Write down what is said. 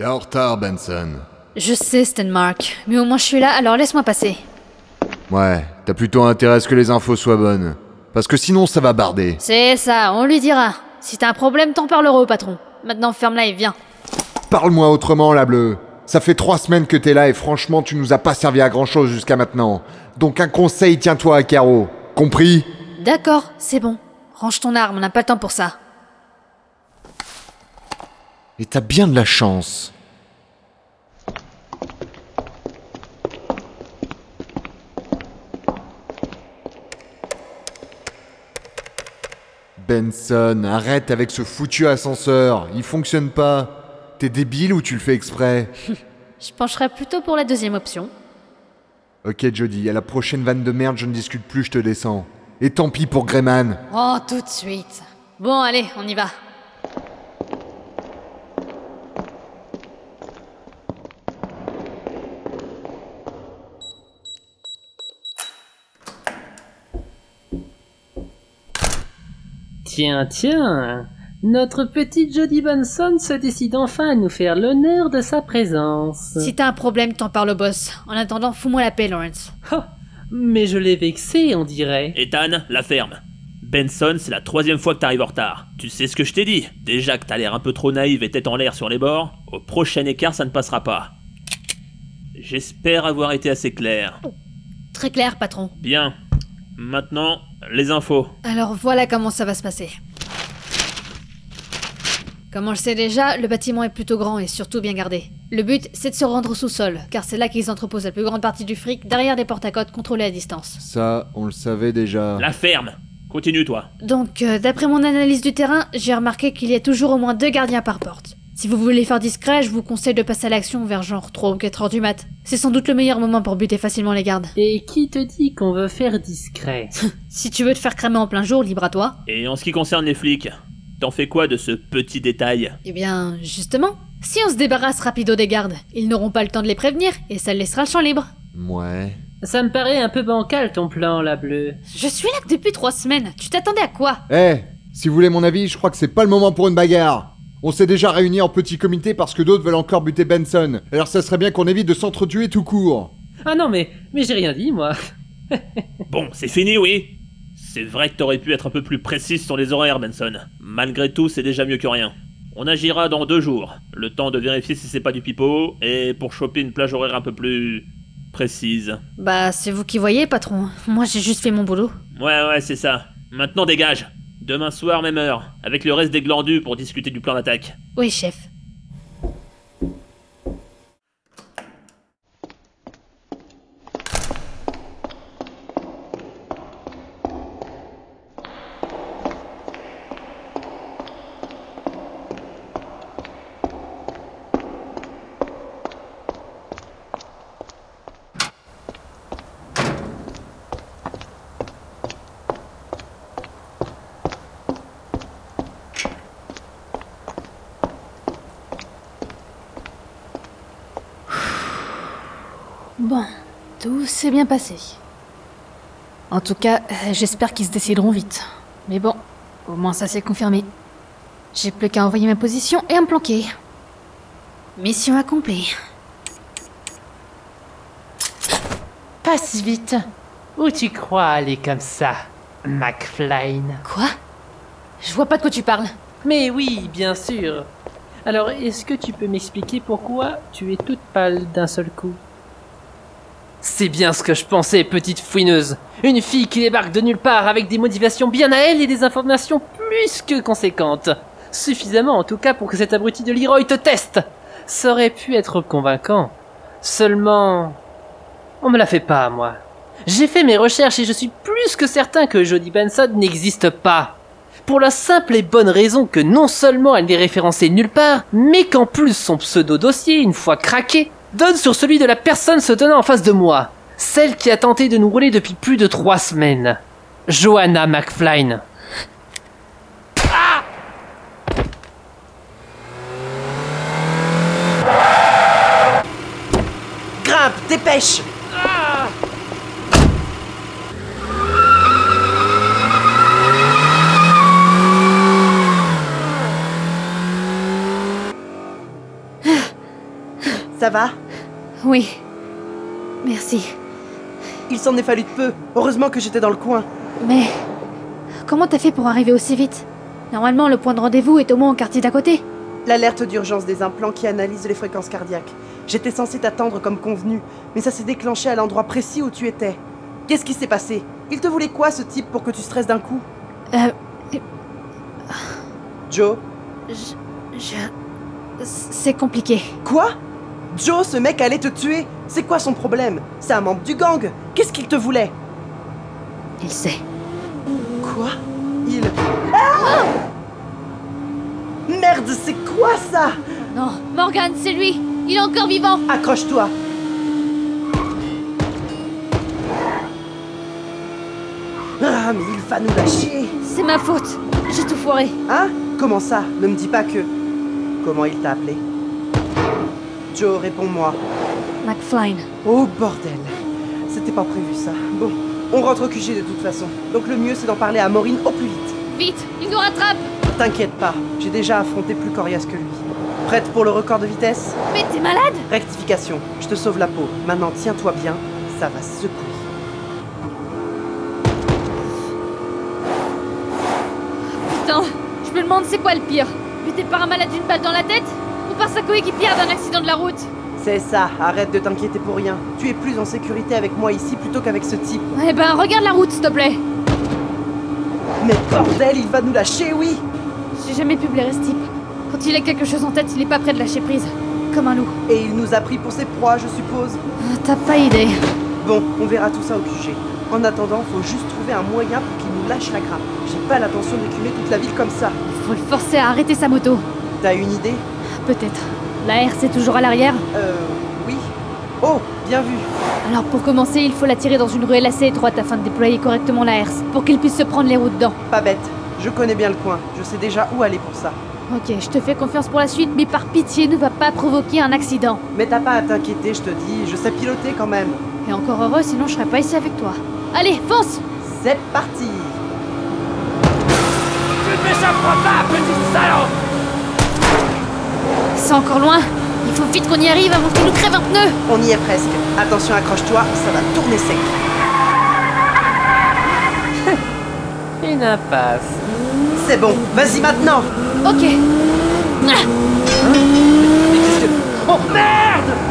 T'es en retard, Benson. Je sais, Stenmark, mais au moins je suis là, alors laisse-moi passer. Ouais, t'as plutôt intérêt à ce que les infos soient bonnes. Parce que sinon, ça va barder. C'est ça, on lui dira. Si t'as un problème, t'en parleras au patron. Maintenant, ferme-la et viens. Parle-moi autrement, la bleue. Ça fait trois semaines que t'es là et franchement, tu nous as pas servi à grand chose jusqu'à maintenant. Donc un conseil, tiens-toi à carreau. Compris? D'accord, c'est bon. Range ton arme, on n'a pas le temps pour ça. Et t'as bien de la chance. Benson, arrête avec ce foutu ascenseur. Il fonctionne pas. T'es débile ou tu le fais exprès? Je pencherais plutôt pour la deuxième option. Ok, Jody, à la prochaine vanne de merde, je ne discute plus, je te descends. Et tant pis pour Greyman. Oh, tout de suite. Bon, allez, on y va. Tiens, tiens Notre petite Jodie Benson se décide enfin à nous faire l'honneur de sa présence. Si t'as un problème, t'en parles au boss. En attendant, fous-moi la paix, Lawrence. Oh, mais je l'ai vexé, on dirait. Ethan, la ferme. Benson, c'est la troisième fois que t'arrives en retard. Tu sais ce que je t'ai dit Déjà que t'as l'air un peu trop naïve et tête en l'air sur les bords, au prochain écart ça ne passera pas. J'espère avoir été assez clair. Très clair, patron. Bien. Maintenant, les infos. Alors voilà comment ça va se passer. Comme on le sait déjà, le bâtiment est plutôt grand et surtout bien gardé. Le but, c'est de se rendre au sous-sol, car c'est là qu'ils entreposent la plus grande partie du fric derrière des portes à côte contrôlées à distance. Ça, on le savait déjà. La ferme Continue toi. Donc, euh, d'après mon analyse du terrain, j'ai remarqué qu'il y a toujours au moins deux gardiens par porte. Si vous voulez faire discret, je vous conseille de passer à l'action vers genre 3 ou 4 heures du mat. C'est sans doute le meilleur moment pour buter facilement les gardes. Et qui te dit qu'on veut faire discret Si tu veux te faire cramer en plein jour, libre à toi. Et en ce qui concerne les flics, t'en fais quoi de ce petit détail? Eh bien, justement, si on se débarrasse rapido des gardes, ils n'auront pas le temps de les prévenir et ça laissera le champ libre. Ouais. Ça me paraît un peu bancal ton plan, la bleue. Je suis là que depuis trois semaines. Tu t'attendais à quoi? Eh, si vous voulez mon avis, je crois que c'est pas le moment pour une bagarre. On s'est déjà réunis en petit comité parce que d'autres veulent encore buter Benson. Alors ça serait bien qu'on évite de s'entretuer tout court. Ah non, mais, mais j'ai rien dit, moi. Bon, c'est fini, oui C'est vrai que t'aurais pu être un peu plus précise sur les horaires, Benson. Malgré tout, c'est déjà mieux que rien. On agira dans deux jours. Le temps de vérifier si c'est pas du pipeau, et pour choper une plage horaire un peu plus... précise. Bah, c'est vous qui voyez, patron. Moi, j'ai juste fait mon boulot. Ouais, ouais, c'est ça. Maintenant, dégage Demain soir, même heure, avec le reste des glandus pour discuter du plan d'attaque. Oui, chef. Bon, tout s'est bien passé. En tout cas, j'espère qu'ils se décideront vite. Mais bon, au moins ça s'est confirmé. J'ai plus qu'à envoyer ma position et à me planquer. Mission accomplie. Passe vite. Où tu crois aller comme ça, McFly Quoi? Je vois pas de quoi tu parles. Mais oui, bien sûr. Alors, est-ce que tu peux m'expliquer pourquoi tu es toute pâle d'un seul coup? C'est bien ce que je pensais, petite fouineuse. Une fille qui débarque de nulle part avec des motivations bien à elle et des informations plus que conséquentes. Suffisamment en tout cas pour que cet abruti de Leroy te teste. Ça aurait pu être convaincant. Seulement... On me la fait pas, moi. J'ai fait mes recherches et je suis plus que certain que Jodie Benson n'existe pas. Pour la simple et bonne raison que non seulement elle n'est référencée nulle part, mais qu'en plus son pseudo-dossier, une fois craqué, donne sur celui de la personne se tenant en face de moi. Celle qui a tenté de nous rouler depuis plus de trois semaines. Johanna McFlynn. Grimpe, dépêche Ça va Oui. Merci. Il s'en est fallu de peu. Heureusement que j'étais dans le coin. Mais. Comment t'as fait pour arriver aussi vite? Normalement, le point de rendez-vous est au moins au quartier d'à côté. L'alerte d'urgence des implants qui analyse les fréquences cardiaques. J'étais censé t'attendre comme convenu, mais ça s'est déclenché à l'endroit précis où tu étais. Qu'est-ce qui s'est passé? Il te voulait quoi ce type pour que tu stresses d'un coup? Euh. Joe? Je. je... C'est compliqué. Quoi? Joe, ce mec allait te tuer. C'est quoi son problème? C'est un membre du gang. Qu'est-ce qu'il te voulait? Il sait. Quoi? Il... Ah! Merde, c'est quoi ça? Non, Morgan, c'est lui. Il est encore vivant. Accroche-toi. Ah, mais il va nous lâcher. C'est ma faute. J'ai tout foiré. Hein? Comment ça? Ne me dis pas que... Comment il t'a appelé? Joe, réponds-moi. McFlyn. Oh bordel C'était pas prévu ça. Bon, on rentre au QG de toute façon. Donc le mieux c'est d'en parler à Maureen au plus vite. Vite Il nous rattrape T'inquiète pas, j'ai déjà affronté plus coriace que lui. Prête pour le record de vitesse? Mais t'es malade? Rectification, je te sauve la peau. Maintenant tiens-toi bien, ça va secouer. Putain Je me demande c'est quoi le pire? Buté par un malade d'une balle dans la tête? Par sa coéquipière d'un accident de la route C'est ça, arrête de t'inquiéter pour rien. Tu es plus en sécurité avec moi ici plutôt qu'avec ce type. Eh ben, regarde la route, s'il te plaît Mais bordel, il va nous lâcher, oui J'ai jamais pu blairer ce type. Quand il a quelque chose en tête, il est pas prêt de lâcher prise. Comme un loup. Et il nous a pris pour ses proies, je suppose. Ah, T'as pas idée. Bon, on verra tout ça au QG. En attendant, faut juste trouver un moyen pour qu'il nous lâche la grappe. J'ai pas l'intention d'écumer toute la ville comme ça. Il faut le forcer à arrêter sa moto. T'as une idée? Peut-être. La R, c'est toujours à l'arrière? Euh... Oui. Oh, bien vu. Alors pour commencer, il faut la tirer dans une ruelle assez étroite afin de déployer correctement la herse, pour qu'il puisse se prendre les roues dedans. Pas bête. Je connais bien le coin. Je sais déjà où aller pour ça. Ok, je te fais confiance pour la suite, mais par pitié, ne va pas provoquer un accident. Mais t'as pas à t'inquiéter, je te dis. Je sais piloter quand même. Et encore heureux, sinon je serais pas ici avec toi. Allez, fonce C'est parti Tu ne m'échapperas pas, petit salaud c'est encore loin. Il faut vite qu'on y arrive avant qu'il nous crève un pneu. On y est presque. Attention, accroche-toi, ça va tourner sec. Une impasse. C'est bon, vas-y maintenant. Ok. Mais qu'est-ce que... Oh merde